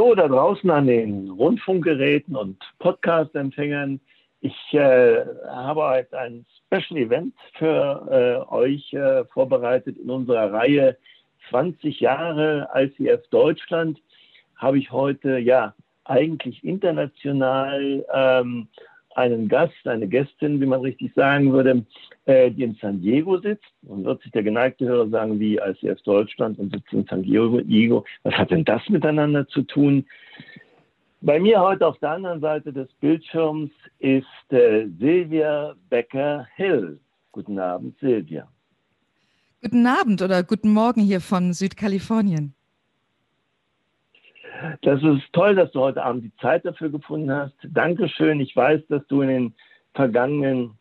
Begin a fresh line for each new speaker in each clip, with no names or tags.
So, da draußen an den Rundfunkgeräten und Podcast-Empfängern. Ich äh, habe heute ein Special Event für äh, euch äh, vorbereitet in unserer Reihe 20 Jahre ICF Deutschland. Habe ich heute ja eigentlich international ähm, einen Gast, eine Gästin, wie man richtig sagen würde, äh, die in San Diego sitzt. Und wird sich der geneigte Hörer sagen, wie ICF Deutschland und sitzt in San Diego. Was hat denn das miteinander zu tun? Bei mir heute auf der anderen Seite des Bildschirms ist äh, Silvia Becker-Hill. Guten Abend, Silvia.
Guten Abend oder guten Morgen hier von Südkalifornien.
Das ist toll, dass du heute Abend die Zeit dafür gefunden hast. Dankeschön. Ich weiß, dass du in den vergangenen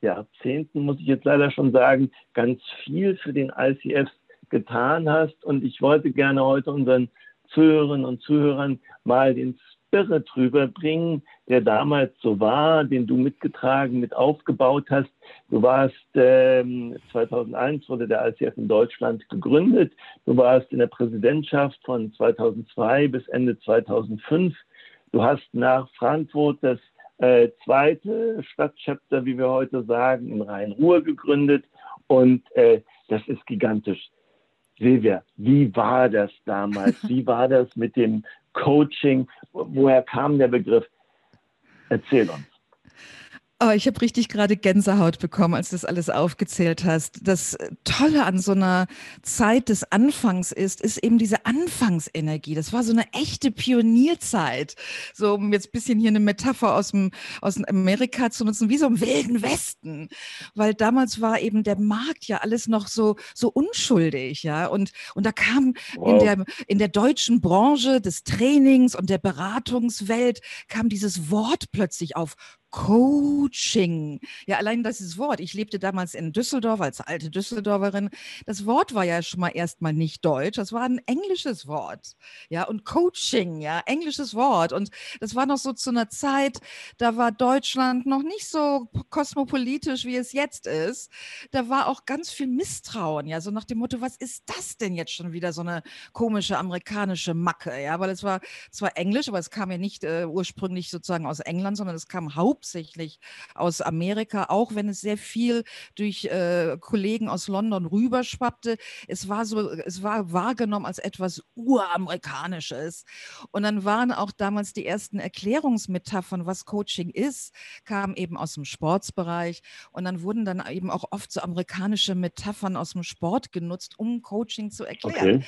Jahrzehnten, muss ich jetzt leider schon sagen, ganz viel für den ICF getan hast. Und ich wollte gerne heute unseren Zuhörerinnen und Zuhörern mal den Spirit rüberbringen, der damals so war, den du mitgetragen, mit aufgebaut hast. Du warst ähm, 2001 wurde der ICF in Deutschland gegründet. Du warst in der Präsidentschaft von 2002 bis Ende 2005. Du hast nach Frankfurt das äh, zweite Stadtchapter, wie wir heute sagen, in Rhein-Ruhr gegründet. Und äh, das ist gigantisch. Silvia, wie war das damals? Wie war das mit dem Coaching? Woher kam der Begriff? Erzähl uns.
Oh, ich habe richtig gerade Gänsehaut bekommen, als du das alles aufgezählt hast. Das Tolle an so einer Zeit des Anfangs ist, ist eben diese Anfangsenergie. Das war so eine echte Pionierzeit. So, um jetzt ein bisschen hier eine Metapher aus dem, aus Amerika zu nutzen, wie so im Wilden Westen. Weil damals war eben der Markt ja alles noch so, so unschuldig, ja. Und, und da kam wow. in der, in der deutschen Branche des Trainings und der Beratungswelt kam dieses Wort plötzlich auf Coaching. Ja, allein das Wort. Ich lebte damals in Düsseldorf als alte Düsseldorferin. Das Wort war ja schon mal erstmal nicht deutsch. Das war ein englisches Wort. Ja, und Coaching, ja, englisches Wort. Und das war noch so zu einer Zeit, da war Deutschland noch nicht so kosmopolitisch, wie es jetzt ist. Da war auch ganz viel Misstrauen. Ja, so nach dem Motto, was ist das denn jetzt schon wieder so eine komische amerikanische Macke? Ja, weil es war zwar Englisch, aber es kam ja nicht äh, ursprünglich sozusagen aus England, sondern es kam hauptsächlich hauptsächlich aus Amerika, auch wenn es sehr viel durch äh, Kollegen aus London rüberschwappte. Es war so, es war wahrgenommen als etwas uramerikanisches. Und dann waren auch damals die ersten Erklärungsmetaphern, was Coaching ist, kamen eben aus dem Sportsbereich. Und dann wurden dann eben auch oft so amerikanische Metaphern aus dem Sport genutzt, um Coaching zu erklären. Okay.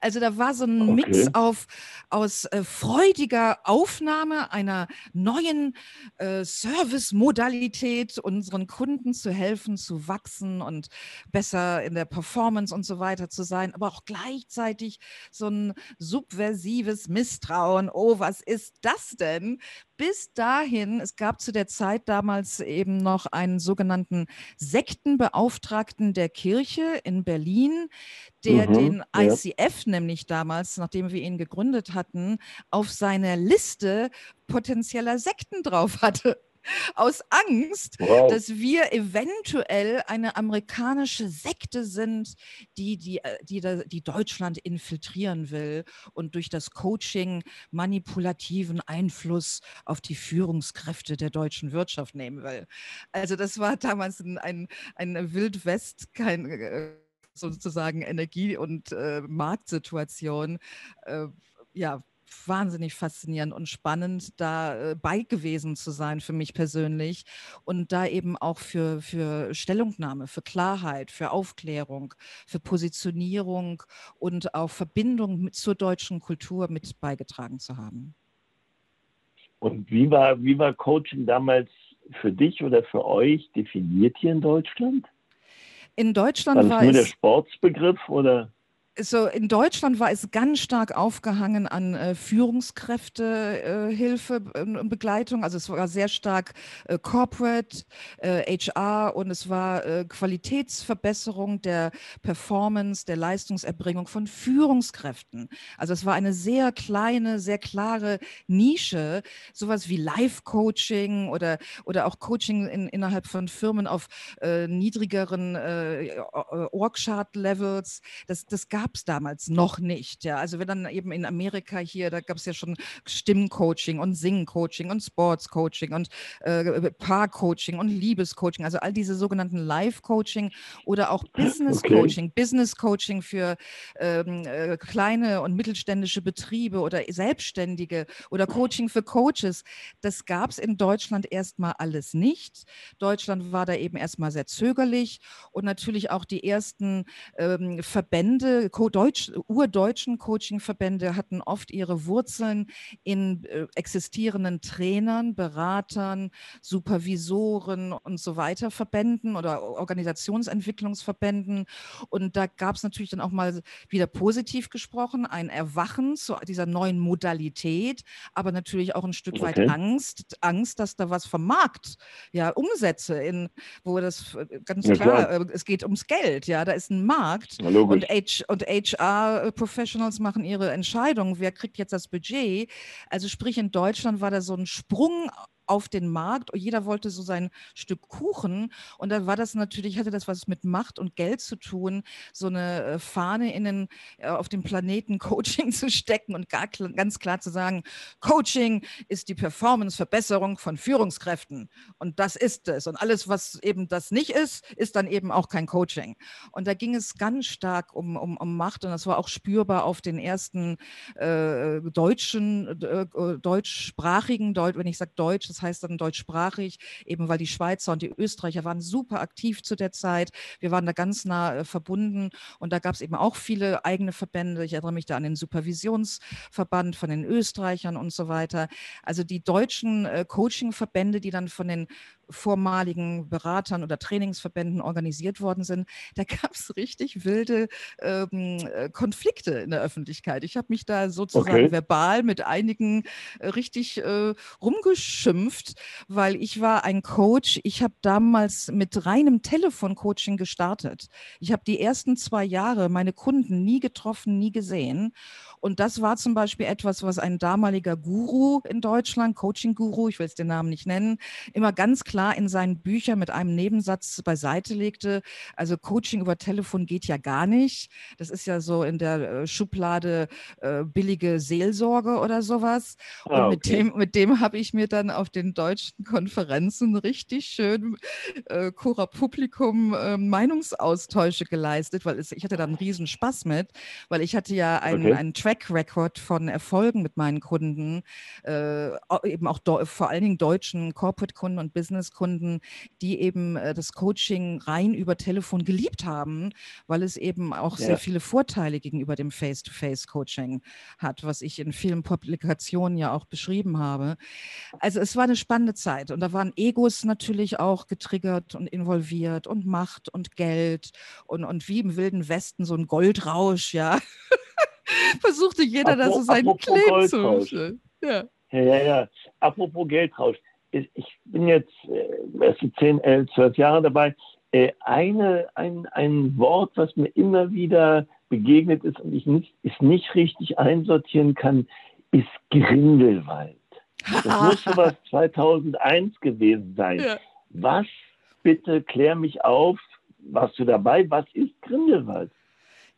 Also da war so ein okay. Mix auf, aus äh, freudiger Aufnahme einer neuen äh, Service-Modalität, unseren Kunden zu helfen, zu wachsen und besser in der Performance und so weiter zu sein, aber auch gleichzeitig so ein subversives Misstrauen. Oh, was ist das denn? Bis dahin, es gab zu der Zeit damals eben noch einen sogenannten Sektenbeauftragten der Kirche in Berlin, der mhm, den ICF ja. nämlich damals, nachdem wir ihn gegründet hatten, auf seiner Liste potenzieller Sekten drauf hatte aus Angst, wow. dass wir eventuell eine amerikanische Sekte sind, die, die, äh, die, die Deutschland infiltrieren will und durch das Coaching manipulativen Einfluss auf die Führungskräfte der deutschen Wirtschaft nehmen will. Also das war damals ein, ein, ein Wildwest, kein äh, sozusagen Energie- und äh, Marktsituation. Äh, ja, wahnsinnig faszinierend und spannend, da äh, bei gewesen zu sein für mich persönlich und da eben auch für, für Stellungnahme, für Klarheit, für Aufklärung, für Positionierung und auch Verbindung mit, zur deutschen Kultur mit beigetragen zu haben.
Und wie war, wie war Coaching damals für dich oder für euch definiert hier in Deutschland?
In Deutschland
war, war es nur der Sportsbegriff oder?
So in Deutschland war es ganz stark aufgehangen an äh, Führungskräftehilfe äh, und Begleitung. Also es war sehr stark äh, Corporate, HR äh, und es war äh, Qualitätsverbesserung der Performance, der Leistungserbringung von Führungskräften. Also es war eine sehr kleine, sehr klare Nische, sowas wie Life-Coaching oder, oder auch Coaching in, innerhalb von Firmen auf äh, niedrigeren Org-Chart-Levels. Das, das gab gab es damals noch nicht. Ja, also wenn dann eben in Amerika hier, da gab es ja schon Stimmcoaching und Singcoaching und Sportscoaching und äh, Paarcoaching und Liebescoaching, also all diese sogenannten Life-Coaching oder auch Business-Coaching, okay. Business-Coaching für ähm, äh, kleine und mittelständische Betriebe oder Selbstständige oder Coaching für Coaches. Das gab es in Deutschland erstmal alles nicht. Deutschland war da eben erstmal sehr zögerlich und natürlich auch die ersten ähm, Verbände, Co Deutsch, urdeutschen Coaching-Verbände hatten oft ihre Wurzeln in äh, existierenden Trainern, Beratern, Supervisoren und so weiter Verbänden oder Organisationsentwicklungsverbänden. Und da gab es natürlich dann auch mal wieder positiv gesprochen, ein Erwachen zu dieser neuen Modalität, aber natürlich auch ein Stück weit Angst, Angst, dass da was vom Markt, ja, Umsätze in, wo das äh, ganz ja, klar, klar, äh, es geht ums Geld, ja, da ist ein Markt und, H, und HR-Professionals machen ihre Entscheidung, wer kriegt jetzt das Budget. Also sprich, in Deutschland war da so ein Sprung auf den Markt. Jeder wollte so sein Stück Kuchen. Und da war das natürlich, hatte das was mit Macht und Geld zu tun, so eine äh, Fahne in den, äh, auf dem Planeten Coaching zu stecken und gar, ganz klar zu sagen, Coaching ist die Performance-Verbesserung von Führungskräften. Und das ist es. Und alles, was eben das nicht ist, ist dann eben auch kein Coaching. Und da ging es ganz stark um, um, um Macht. Und das war auch spürbar auf den ersten äh, deutschen, äh, deutschsprachigen, Deut wenn ich sage Deutsch, das heißt dann deutschsprachig, eben weil die Schweizer und die Österreicher waren super aktiv zu der Zeit. Wir waren da ganz nah äh, verbunden und da gab es eben auch viele eigene Verbände. Ich erinnere mich da an den Supervisionsverband von den Österreichern und so weiter. Also die deutschen äh, Coaching-Verbände, die dann von den vormaligen Beratern oder Trainingsverbänden organisiert worden sind, da gab es richtig wilde ähm, äh, Konflikte in der Öffentlichkeit. Ich habe mich da sozusagen okay. verbal mit einigen äh, richtig äh, rumgeschimpft, weil ich war ein Coach. Ich habe damals mit reinem Telefoncoaching gestartet. Ich habe die ersten zwei Jahre meine Kunden nie getroffen, nie gesehen. Und das war zum Beispiel etwas, was ein damaliger Guru in Deutschland, Coaching-Guru, ich will es den Namen nicht nennen, immer ganz klar in seinen Büchern mit einem Nebensatz beiseite legte. Also Coaching über Telefon geht ja gar nicht. Das ist ja so in der äh, Schublade äh, billige Seelsorge oder sowas. Und ah, okay. mit dem, mit dem habe ich mir dann auf den deutschen Konferenzen richtig schön äh, Cora Publikum äh, Meinungsaustausche geleistet, weil es, ich hatte da einen riesen Spaß mit, weil ich hatte ja einen, okay. einen Track Record von Erfolgen mit meinen Kunden, äh, eben auch vor allen Dingen deutschen Corporate-Kunden und Business-Kunden, die eben äh, das Coaching rein über Telefon geliebt haben, weil es eben auch ja. sehr viele Vorteile gegenüber dem Face-to-Face-Coaching hat, was ich in vielen Publikationen ja auch beschrieben habe. Also es war eine spannende Zeit und da waren Egos natürlich auch getriggert und involviert und Macht und Geld und, und wie im Wilden Westen so ein Goldrausch, ja. versuchte jeder Apro, da so seinen Claim zu
ja. ja, ja, ja. Apropos Geldrausch. Ich, bin jetzt äh, erst 10, 11, 12 Jahre dabei. Äh, eine, ein, ein Wort, was mir immer wieder begegnet ist und ich nicht, es nicht richtig einsortieren kann, ist Grindelwald. Das muss sowas 2001 gewesen sein. Ja. Was, bitte klär mich auf, warst du dabei? Was ist Grindelwald?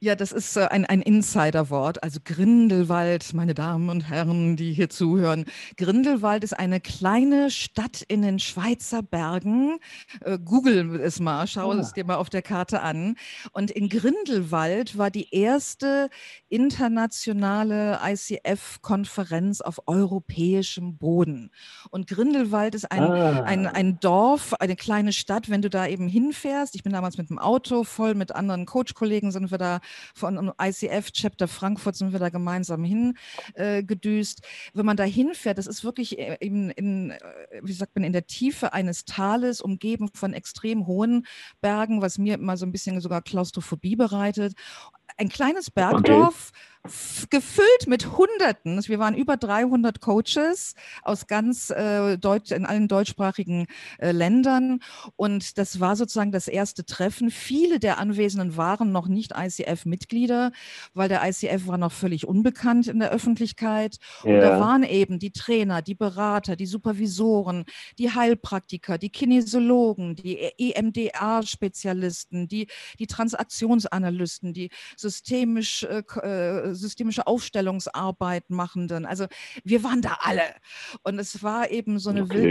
Ja, das ist äh, ein, ein Insiderwort. Also Grindelwald, meine Damen und Herren, die hier zuhören. Grindelwald ist eine kleine Stadt in den Schweizer Bergen. Äh, Google es mal, schau oh. es dir mal auf der Karte an. Und in Grindelwald war die erste internationale ICF-Konferenz auf europäischem Boden. Und Grindelwald ist ein, ah. ein, ein Dorf, eine kleine Stadt, wenn du da eben hinfährst. Ich bin damals mit dem Auto voll mit anderen Coach-Kollegen sind wir da von ICF Chapter Frankfurt sind wir da gemeinsam hingedüst. Äh, Wenn man da hinfährt, das ist wirklich äh, in, in, äh, wie sagt man, in der Tiefe eines Tales, umgeben von extrem hohen Bergen, was mir immer so ein bisschen sogar Klaustrophobie bereitet. Ein kleines Bergdorf. Okay gefüllt mit Hunderten. Wir waren über 300 Coaches aus ganz äh, Deutsch, in allen deutschsprachigen äh, Ländern. Und das war sozusagen das erste Treffen. Viele der Anwesenden waren noch nicht ICF-Mitglieder, weil der ICF war noch völlig unbekannt in der Öffentlichkeit. Ja. Und da waren eben die Trainer, die Berater, die Supervisoren, die Heilpraktiker, die Kinesiologen, die EMDA-Spezialisten, die, die Transaktionsanalysten, die systemisch äh, äh systemische Aufstellungsarbeit machenden. Also wir waren da alle. Und es war eben so eine okay.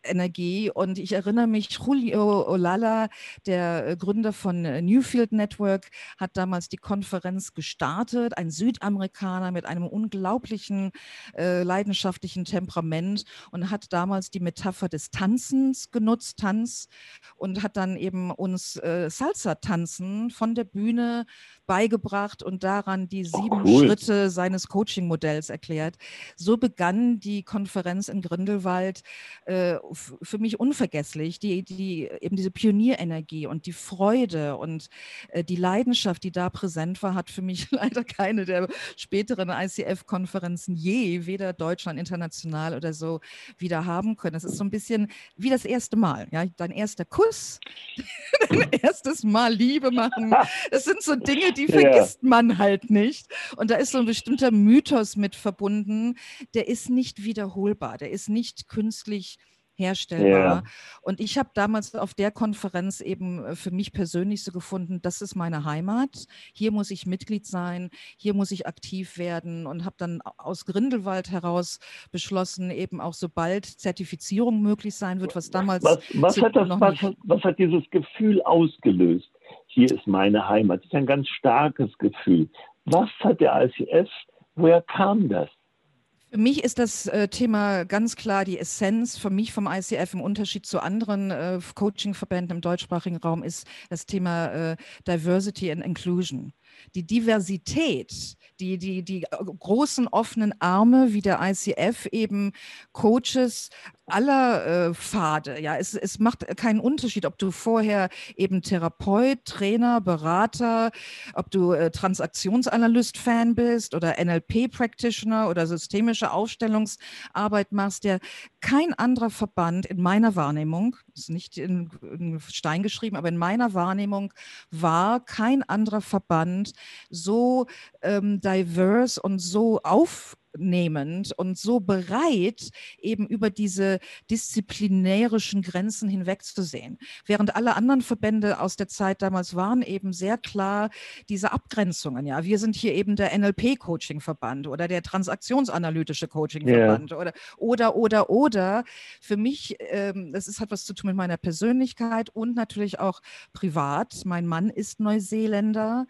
Wild-West-Energie. Und ich erinnere mich, Julio Olala, der äh, Gründer von äh, Newfield Network, hat damals die Konferenz gestartet. Ein Südamerikaner mit einem unglaublichen äh, leidenschaftlichen Temperament und hat damals die Metapher des Tanzens genutzt, Tanz, und hat dann eben uns äh, Salsa-Tanzen von der Bühne beigebracht und daran die oh, sieben cool. Schritte seines Coaching-Modells erklärt. So begann die Konferenz in Grindelwald äh, für mich unvergesslich. Die, die, eben diese Pionierenergie und die Freude und äh, die Leidenschaft, die da präsent war, hat für mich leider keine der späteren ICF-Konferenzen je, weder Deutschland international oder so, wieder haben können. Es ist so ein bisschen wie das erste Mal. Ja? Dein erster Kuss, dein erstes Mal Liebe machen. Das sind so Dinge, die vergisst man halt nicht. Und da ist so ein bestimmter Mythos mit verbunden, der ist nicht wiederholbar, der ist nicht künstlich herstellbar. Ja. Und ich habe damals auf der Konferenz eben äh, für mich persönlich so gefunden, das ist meine Heimat. Hier muss ich Mitglied sein, hier muss ich aktiv werden und habe dann aus Grindelwald heraus beschlossen, eben auch sobald Zertifizierung möglich sein wird, was damals
was, was hat das, was, was hat dieses Gefühl ausgelöst? hier ist meine Heimat. Das ist ein ganz starkes Gefühl. Was hat der ICF, woher kam das?
Für mich ist das äh, Thema ganz klar die Essenz. Für mich vom ICF im Unterschied zu anderen äh, Coaching-Verbänden im deutschsprachigen Raum ist das Thema äh, Diversity and Inclusion. Die Diversität, die, die, die großen offenen Arme, wie der ICF eben Coaches aller äh, Pfade. Ja, es, es macht keinen Unterschied, ob du vorher eben Therapeut, Trainer, Berater, ob du äh, Transaktionsanalyst-Fan bist oder NLP-Practitioner oder systemische Aufstellungsarbeit machst. Der kein anderer Verband in meiner Wahrnehmung, ist nicht in, in Stein geschrieben, aber in meiner Wahrnehmung war kein anderer Verband so ähm, diverse und so auf nehmend und so bereit, eben über diese disziplinärischen Grenzen hinwegzusehen. Während alle anderen Verbände aus der Zeit damals waren eben sehr klar diese Abgrenzungen. Ja, wir sind hier eben der NLP-Coaching-Verband oder der transaktionsanalytische Coaching-Verband yeah. oder, oder, oder, oder. Für mich, ähm, das ist, hat was zu tun mit meiner Persönlichkeit und natürlich auch privat. Mein Mann ist Neuseeländer.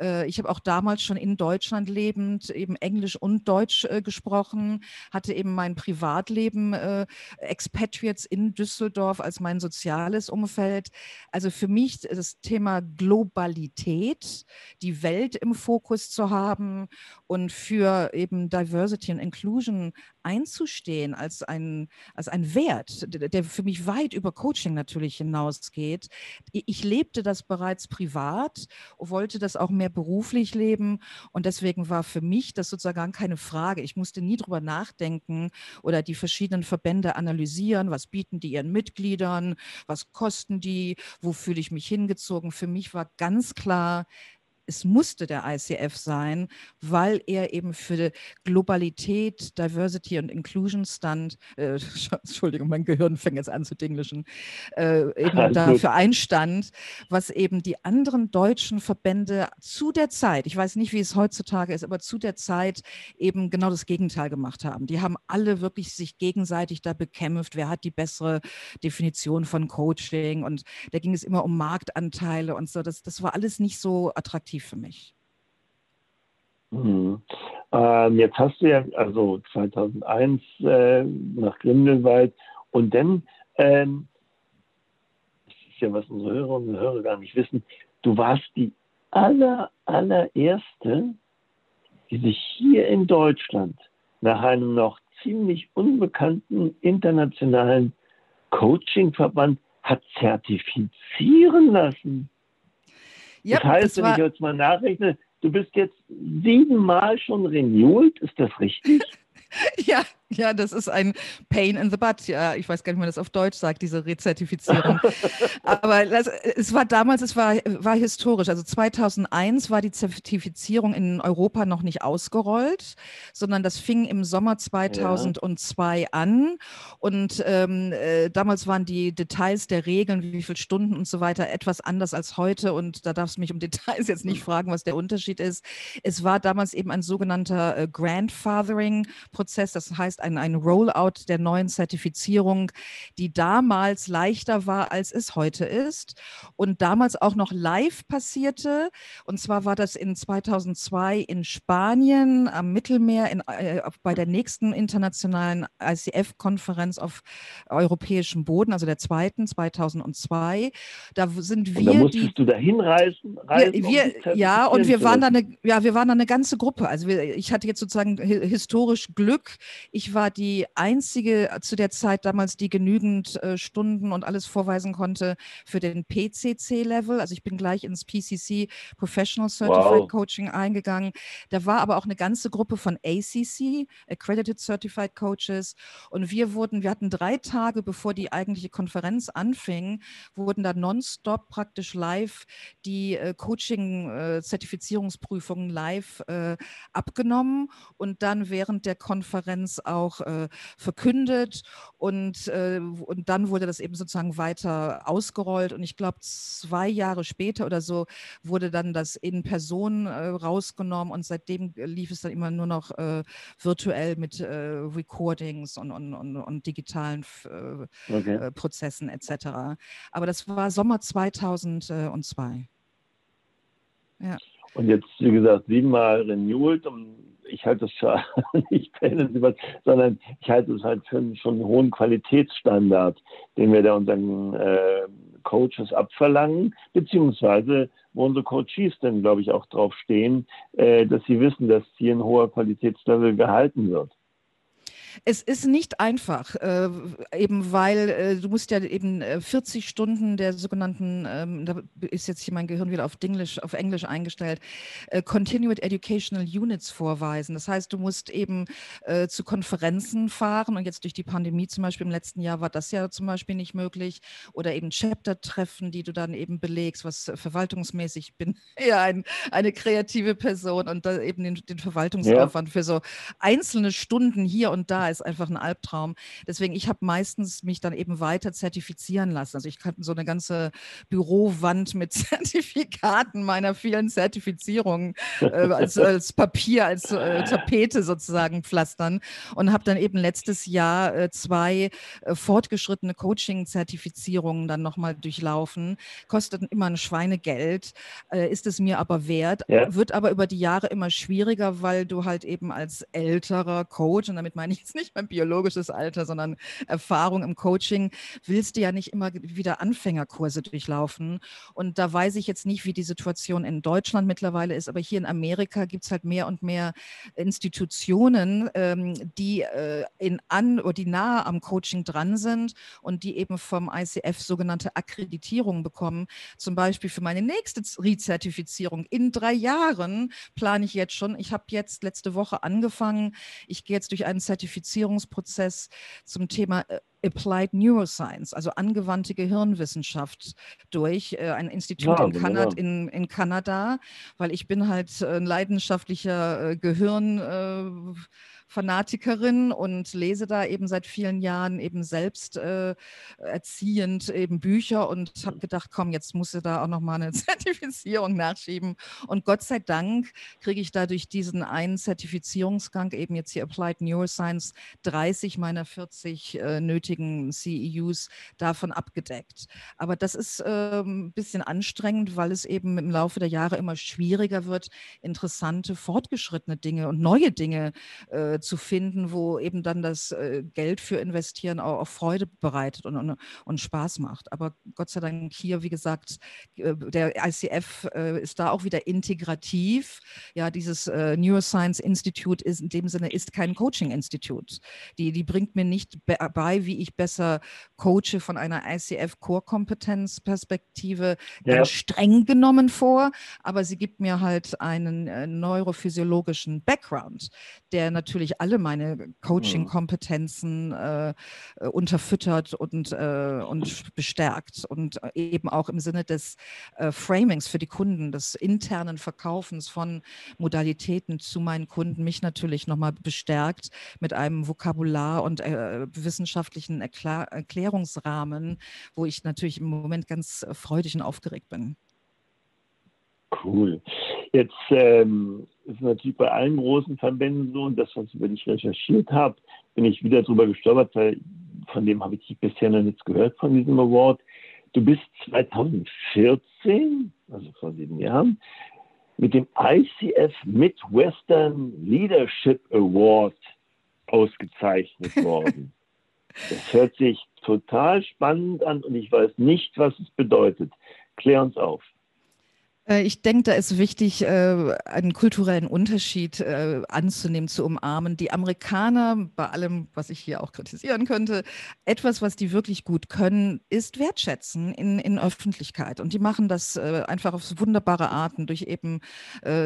Äh, ich habe auch damals schon in Deutschland lebend eben Englisch und Deutsch äh, gesprochen, hatte eben mein Privatleben, äh, Expatriates in Düsseldorf als mein soziales Umfeld. Also für mich das Thema Globalität, die Welt im Fokus zu haben und für eben Diversity and Inclusion einzustehen als ein, als ein Wert, der für mich weit über Coaching natürlich hinausgeht. Ich lebte das bereits privat, wollte das auch mehr beruflich leben und deswegen war für mich das sozusagen keine Frage. Ich musste nie drüber nachdenken oder die verschiedenen Verbände analysieren, was bieten die ihren Mitgliedern, was kosten die, wo fühle ich mich hingezogen. Für mich war ganz klar, es musste der ICF sein, weil er eben für Globalität, Diversity und Inclusion stand. Äh, Entschuldigung, mein Gehirn fängt jetzt an zu dinglischen. Äh, eben Alles dafür gut. einstand, was eben die anderen deutschen Verbände zu der Zeit, ich weiß nicht, wie es heutzutage ist, aber zu der Zeit eben genau das Gegenteil gemacht haben. Die haben alle wirklich sich gegenseitig da bekämpft, wer hat die bessere Definition von Coaching und da ging es immer um Marktanteile und so. Das, das war alles nicht so attraktiv attraktiv für mich.
Mhm. Ähm, jetzt hast du ja also 2001 äh, nach Grindelwald und dann, ähm, das ist ja was unsere Hörer und Hörer gar nicht wissen, du warst die aller, allererste, die sich hier in Deutschland nach einem noch ziemlich unbekannten internationalen Coaching-Verband hat zertifizieren lassen. Ja, das heißt, das wenn ich jetzt mal nachrechne, du bist jetzt siebenmal schon renewed, ist das richtig?
Ja, ja, das ist ein Pain in the Butt. Ja, ich weiß gar nicht, wie man das auf Deutsch sagt, diese Rezertifizierung. Aber das, es war damals, es war, war historisch. Also 2001 war die Zertifizierung in Europa noch nicht ausgerollt, sondern das fing im Sommer 2002 ja. an. Und ähm, äh, damals waren die Details der Regeln, wie viele Stunden und so weiter, etwas anders als heute. Und da darfst du mich um Details jetzt nicht fragen, was der Unterschied ist. Es war damals eben ein sogenannter äh, Grandfathering-Prozess. Das heißt, ein, ein Rollout der neuen Zertifizierung, die damals leichter war, als es heute ist und damals auch noch live passierte. Und zwar war das in 2002 in Spanien am Mittelmeer in, äh, bei der nächsten internationalen ICF-Konferenz auf europäischem Boden, also der zweiten 2002. Da sind wir. Und da
musstest die, du da hinreisen?
wir, wir, um ja, und wir waren da eine, ja, wir waren da eine ganze Gruppe. Also wir, ich hatte jetzt sozusagen historisch Glück. Ich war die einzige äh, zu der Zeit damals, die genügend äh, Stunden und alles vorweisen konnte für den PCC-Level. Also ich bin gleich ins PCC Professional Certified wow. Coaching eingegangen. Da war aber auch eine ganze Gruppe von ACC, Accredited Certified Coaches. Und wir wurden, wir hatten drei Tage, bevor die eigentliche Konferenz anfing, wurden da nonstop praktisch live die äh, Coaching-Zertifizierungsprüfungen äh, live äh, abgenommen und dann während der Konferenz auch äh, verkündet und, äh, und dann wurde das eben sozusagen weiter ausgerollt und ich glaube zwei Jahre später oder so wurde dann das in Person äh, rausgenommen und seitdem lief es dann immer nur noch äh, virtuell mit äh, Recordings und, und, und, und digitalen äh, okay. Prozessen etc. Aber das war Sommer 2002.
Ja. Und jetzt, wie gesagt, siebenmal renewed und ich halte es für nicht Pain sondern ich halte es halt für einen, schon einen hohen Qualitätsstandard, den wir da unseren äh, Coaches abverlangen, beziehungsweise wo unsere Coaches dann, glaube ich, auch drauf stehen, äh, dass sie wissen, dass hier ein hoher Qualitätslevel gehalten wird.
Es ist nicht einfach, äh, eben weil äh, du musst ja eben 40 äh, Stunden der sogenannten, ähm, da ist jetzt hier mein Gehirn wieder auf Englisch, auf Englisch eingestellt, äh, Continued Educational Units vorweisen. Das heißt, du musst eben äh, zu Konferenzen fahren und jetzt durch die Pandemie zum Beispiel im letzten Jahr war das ja zum Beispiel nicht möglich oder eben Chapter-Treffen, die du dann eben belegst, was verwaltungsmäßig, ich bin eher ein, eine kreative Person und da eben den, den Verwaltungsaufwand ja. für so einzelne Stunden hier und da ist einfach ein Albtraum. Deswegen, ich habe meistens mich dann eben weiter zertifizieren lassen. Also ich kann so eine ganze Bürowand mit Zertifikaten meiner vielen Zertifizierungen äh, als, als, Papier, als äh, Tapete sozusagen pflastern und habe dann eben letztes Jahr äh, zwei äh, fortgeschrittene Coaching-Zertifizierungen dann nochmal durchlaufen. Kostet immer ein Schweinegeld, äh, ist es mir aber wert, ja. wird aber über die Jahre immer schwieriger, weil du halt eben als älterer Coach, und damit meine ich jetzt nicht mein biologisches Alter, sondern Erfahrung im Coaching, willst du ja nicht immer wieder Anfängerkurse durchlaufen. Und da weiß ich jetzt nicht, wie die Situation in Deutschland mittlerweile ist, aber hier in Amerika gibt es halt mehr und mehr Institutionen, ähm, die äh, in an oder die nahe am Coaching dran sind und die eben vom ICF sogenannte Akkreditierung bekommen. Zum Beispiel für meine nächste Rezertifizierung in drei Jahren plane ich jetzt schon. Ich habe jetzt letzte Woche angefangen. Ich gehe jetzt durch einen Zertifizierung Zertifizierungsprozess zum Thema äh, Applied Neuroscience, also angewandte Gehirnwissenschaft durch äh, ein Institut ja, in, Kanad, in, in, Kanada, weil ich bin halt ein leidenschaftlicher äh, Gehirn. Fanatikerin und lese da eben seit vielen Jahren eben selbst äh, erziehend eben Bücher und habe gedacht, komm, jetzt musst du da auch nochmal eine Zertifizierung nachschieben. Und Gott sei Dank kriege ich da durch diesen einen Zertifizierungsgang eben jetzt hier Applied Neuroscience 30 meiner 40 äh, nötigen CEUs davon abgedeckt. Aber das ist äh, ein bisschen anstrengend, weil es eben im Laufe der Jahre immer schwieriger wird, interessante, fortgeschrittene Dinge und neue Dinge äh, zu finden, wo eben dann das äh, Geld für investieren auch, auch Freude bereitet und, und, und, Spaß macht. Aber Gott sei Dank hier, wie gesagt, äh, der ICF äh, ist da auch wieder integrativ. Ja, dieses äh, Neuroscience Institute ist in dem Sinne ist kein Coaching-Institut. Die, die bringt mir nicht bei, wie ich besser coache von einer ICF-Core-Kompetenz-Perspektive ja. ganz streng genommen vor, aber sie gibt mir halt einen äh, neurophysiologischen Background, der natürlich alle meine Coaching-Kompetenzen äh, äh, unterfüttert und, äh, und bestärkt. Und eben auch im Sinne des äh, Framings für die Kunden, des internen Verkaufens von Modalitäten zu meinen Kunden mich natürlich nochmal bestärkt mit einem Vokabular und äh, wissenschaftlichen Erklär Erklärungsrahmen, wo ich natürlich im Moment ganz freudig und aufgeregt bin.
Cool. Jetzt ähm, ist natürlich bei allen großen Verbänden so, und das, was ich über dich recherchiert habe, bin ich wieder drüber gestolpert, weil von dem habe ich bisher noch nichts gehört, von diesem Award. Du bist 2014, also vor sieben Jahren, mit dem ICF Midwestern Leadership Award ausgezeichnet worden. Das hört sich total spannend an und ich weiß nicht, was es bedeutet. Klär uns auf.
Äh, ich denke, da ist wichtig, äh, einen kulturellen Unterschied äh, anzunehmen, zu umarmen. Die Amerikaner, bei allem, was ich hier auch kritisieren könnte, etwas, was die wirklich gut können, ist wertschätzen in, in Öffentlichkeit. Und die machen das einfach auf wunderbare Arten durch eben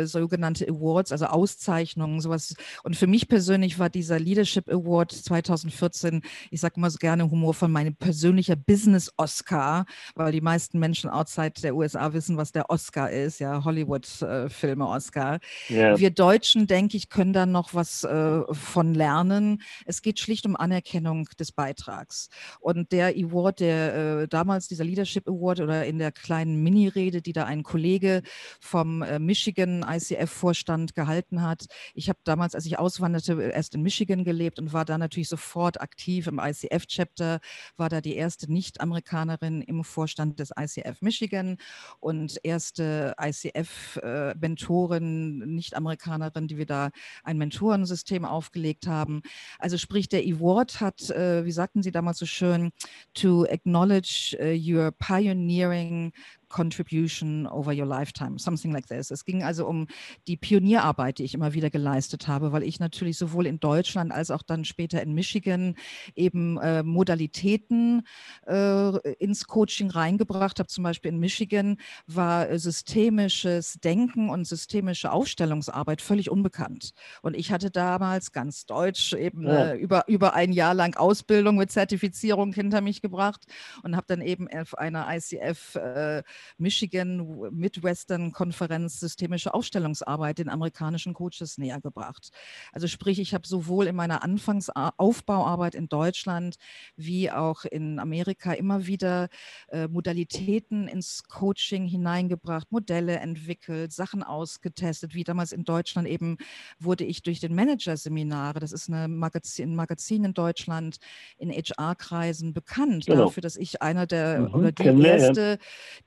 sogenannte Awards, also Auszeichnungen, sowas. Und für mich persönlich war dieser Leadership Award 2014, ich sage immer so gerne Humor von meinem persönlicher Business-Oscar, weil die meisten Menschen outside der USA wissen, was der Oscar ist, ja, Hollywood-Filme Oscar. Yeah. Wir Deutschen, denke ich, können da noch was äh, von lernen. Es geht schlicht um Anerkennung des Beitrags. Und der Award, der äh, damals, dieser Leadership Award oder in der kleinen Mini-Rede, die da ein Kollege vom äh, Michigan ICF-Vorstand gehalten hat. Ich habe damals, als ich auswanderte, erst in Michigan gelebt und war da natürlich sofort aktiv im ICF-Chapter, war da die erste Nicht-Amerikanerin im Vorstand des ICF Michigan und erste ICF-Mentorin, Nicht-Amerikanerin, die wir da ein Mentorensystem aufgelegt haben. Also sprich, der Award hat, äh, wie sagten Sie damals so schön, to acknowledge uh, your pioneering contribution over your lifetime, something like this. Es ging also um die Pionierarbeit, die ich immer wieder geleistet habe, weil ich natürlich sowohl in Deutschland als auch dann später in Michigan eben äh, Modalitäten äh, ins Coaching reingebracht habe. Zum Beispiel in Michigan war äh, systemisches Denken und systemische Aufstellungsarbeit völlig unbekannt. Und ich hatte damals ganz deutsch eben ja. über, über ein Jahr lang Ausbildung mit Zertifizierung hinter mich gebracht und habe dann eben auf einer ICF äh, Michigan Midwestern Konferenz systemische Aufstellungsarbeit den amerikanischen Coaches näher gebracht. Also sprich, ich habe sowohl in meiner Anfangsaufbauarbeit in Deutschland wie auch in Amerika immer wieder äh, Modalitäten ins Coaching hineingebracht, Modelle entwickelt, Sachen ausgetestet, wie damals in Deutschland eben wurde ich durch den Manager-Seminare, das ist eine Magazin, ein Magazin in Deutschland, in HR-Kreisen bekannt genau. dafür, dass ich einer der mhm, oder die erste,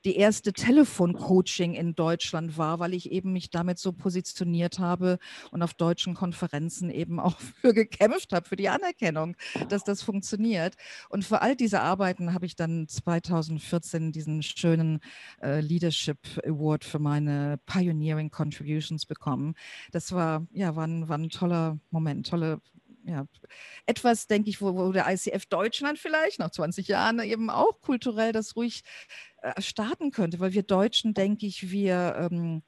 die erste Telefoncoaching in Deutschland war, weil ich eben mich damit so positioniert habe und auf deutschen Konferenzen eben auch für gekämpft habe, für die Anerkennung, dass das funktioniert. Und für all diese Arbeiten habe ich dann 2014 diesen schönen äh, Leadership Award für meine Pioneering Contributions bekommen. Das war, ja, war ein, war ein toller Moment, tolle ja, etwas, denke ich, wo, wo, der ICF Deutschland vielleicht nach 20 Jahren eben auch kulturell das ruhig äh, starten könnte, weil wir Deutschen, denke ich, wir ähm,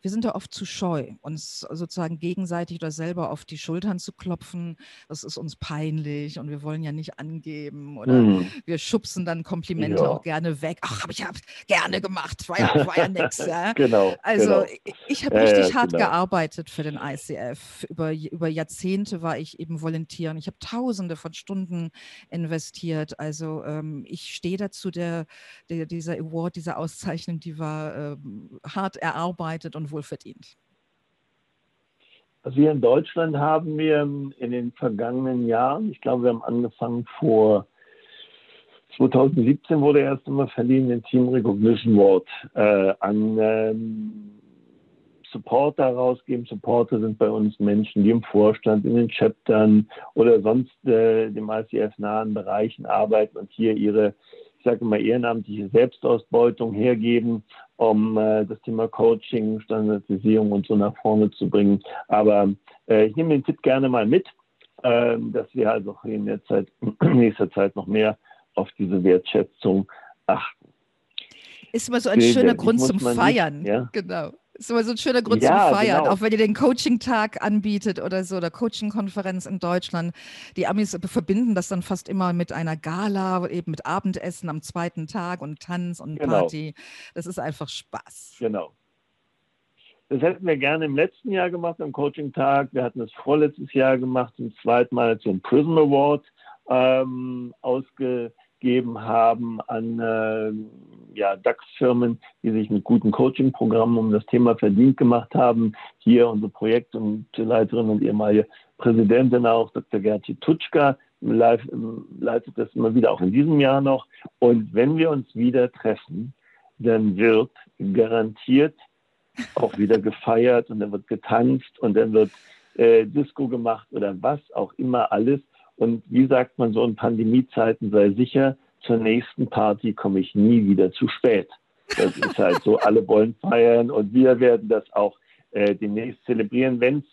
wir sind da oft zu scheu, uns sozusagen gegenseitig oder selber auf die Schultern zu klopfen. Das ist uns peinlich und wir wollen ja nicht angeben oder mhm. wir schubsen dann Komplimente ja. auch gerne weg. Ach, habe ich ja gerne gemacht, war ja, war ja nix. Ja.
genau.
Also
genau.
ich habe richtig ja, hart genau. gearbeitet für den ICF. Über, über Jahrzehnte war ich eben Volontier und ich habe tausende von Stunden investiert. Also ähm, ich stehe dazu, der, der, dieser Award, diese Auszeichnung, die war ähm, hart erarbeitet und wohlverdient.
Also wir in Deutschland haben wir in den vergangenen Jahren, ich glaube, wir haben angefangen vor 2017 wurde erst einmal verliehen den Team Recognition Award äh, an ähm, Supporter rausgeben. Supporter sind bei uns Menschen, die im Vorstand, in den Chaptern oder sonst äh, dem ICF-nahen Bereichen arbeiten und hier ihre, ich sage mal, ehrenamtliche Selbstausbeutung hergeben, um äh, das Thema Coaching, Standardisierung und so nach vorne zu bringen. Aber äh, ich nehme den Tipp gerne mal mit, äh, dass wir also in der Zeit, in nächster Zeit noch mehr auf diese Wertschätzung achten.
Ist immer so ein schöner Grund zum Feiern. Nicht, ja? Genau. Ist immer so ein schöner Grund ja, zum Feiern, genau. auch wenn ihr den Coaching-Tag anbietet oder so, oder Coaching-Konferenz in Deutschland. Die Amis verbinden das dann fast immer mit einer Gala, eben mit Abendessen am zweiten Tag und Tanz und genau. Party. Das ist einfach Spaß.
Genau. Das hätten wir gerne im letzten Jahr gemacht am Coaching-Tag. Wir hatten es vorletztes Jahr gemacht, zum zweiten Mal zum Prism Award ähm, ausge gegeben haben an äh, ja, DAX-Firmen, die sich mit guten Coaching-Programmen um das Thema verdient gemacht haben. Hier unsere Projekt- und Leiterin und ehemalige Präsidentin auch, Dr. Gerti Tutschka, leitet das immer wieder auch in diesem Jahr noch. Und wenn wir uns wieder treffen, dann wird garantiert auch wieder gefeiert und dann wird getanzt und dann wird äh, Disco gemacht oder was auch immer alles. Und wie sagt man so in Pandemiezeiten, sei sicher, zur nächsten Party komme ich nie wieder zu spät. Das ist halt so, alle wollen feiern und wir werden das auch äh, demnächst zelebrieren, wenn es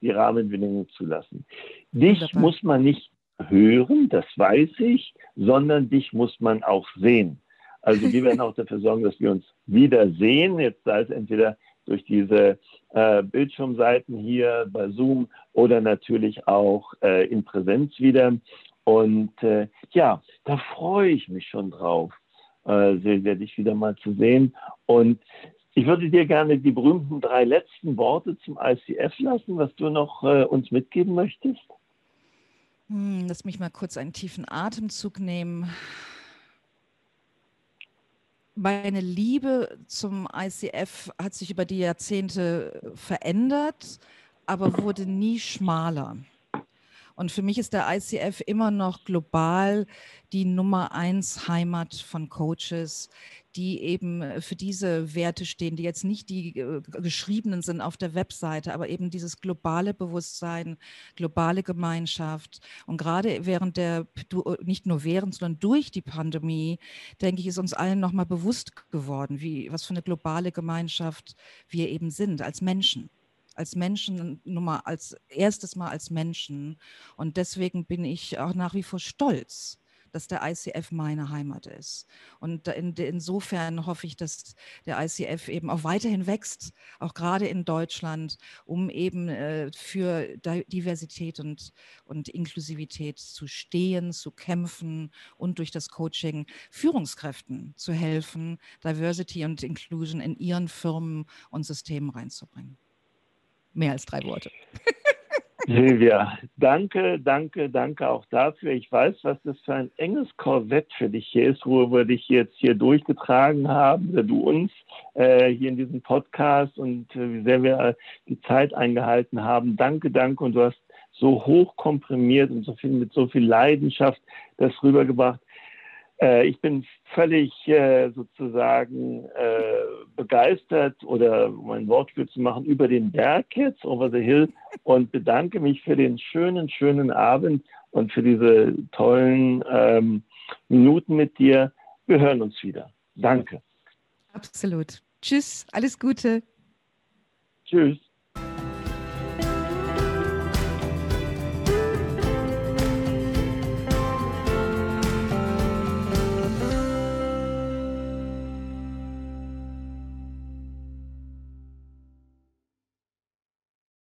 die Rahmenbedingungen zulassen. Dich Wunderbar. muss man nicht hören, das weiß ich, sondern dich muss man auch sehen. Also wir werden auch dafür sorgen, dass wir uns wiedersehen. Jetzt sei es entweder durch diese äh, Bildschirmseiten hier bei Zoom oder natürlich auch äh, in Präsenz wieder. Und äh, ja, da freue ich mich schon drauf, äh, sehr, dich wieder mal zu sehen. Und ich würde dir gerne die berühmten drei letzten Worte zum ICF lassen, was du noch äh, uns mitgeben möchtest.
Hm, lass mich mal kurz einen tiefen Atemzug nehmen meine Liebe zum ICF hat sich über die Jahrzehnte verändert, aber wurde nie schmaler. Und für mich ist der ICF immer noch global die Nummer eins Heimat von Coaches, die eben äh, für diese Werte stehen, die jetzt nicht die äh, geschriebenen sind auf der Webseite, aber eben dieses globale Bewusstsein, globale Gemeinschaft. Und gerade während der, nicht nur während, sondern durch die Pandemie, denke ich, ist uns allen nochmal bewusst geworden, wie, was für eine globale Gemeinschaft wir eben sind als Menschen als Menschen, Nummer als erstes Mal als Menschen. Und deswegen bin ich auch nach wie vor stolz, dass der ICF meine Heimat ist. Und in, insofern hoffe ich, dass der ICF eben auch weiterhin wächst, auch gerade in Deutschland, um eben äh, für Diversität und, und Inklusivität zu stehen, zu kämpfen und durch das Coaching Führungskräften zu helfen, Diversity und Inclusion in ihren Firmen und Systemen reinzubringen mehr als drei Worte.
Silvia, danke, danke, danke auch dafür. Ich weiß, was das für ein enges Korsett für dich hier ist, wo wir dich jetzt hier durchgetragen haben, oder du uns äh, hier in diesem Podcast und äh, wie sehr wir die Zeit eingehalten haben. Danke, danke. Und du hast so hoch komprimiert und so viel mit so viel Leidenschaft das rübergebracht. Äh, ich bin völlig äh, sozusagen äh, begeistert oder um ein Wortspiel zu machen über den Berg jetzt, over the hill und bedanke mich für den schönen, schönen Abend und für diese tollen ähm, Minuten mit dir. Wir hören uns wieder. Danke.
Absolut. Tschüss, alles Gute.
Tschüss.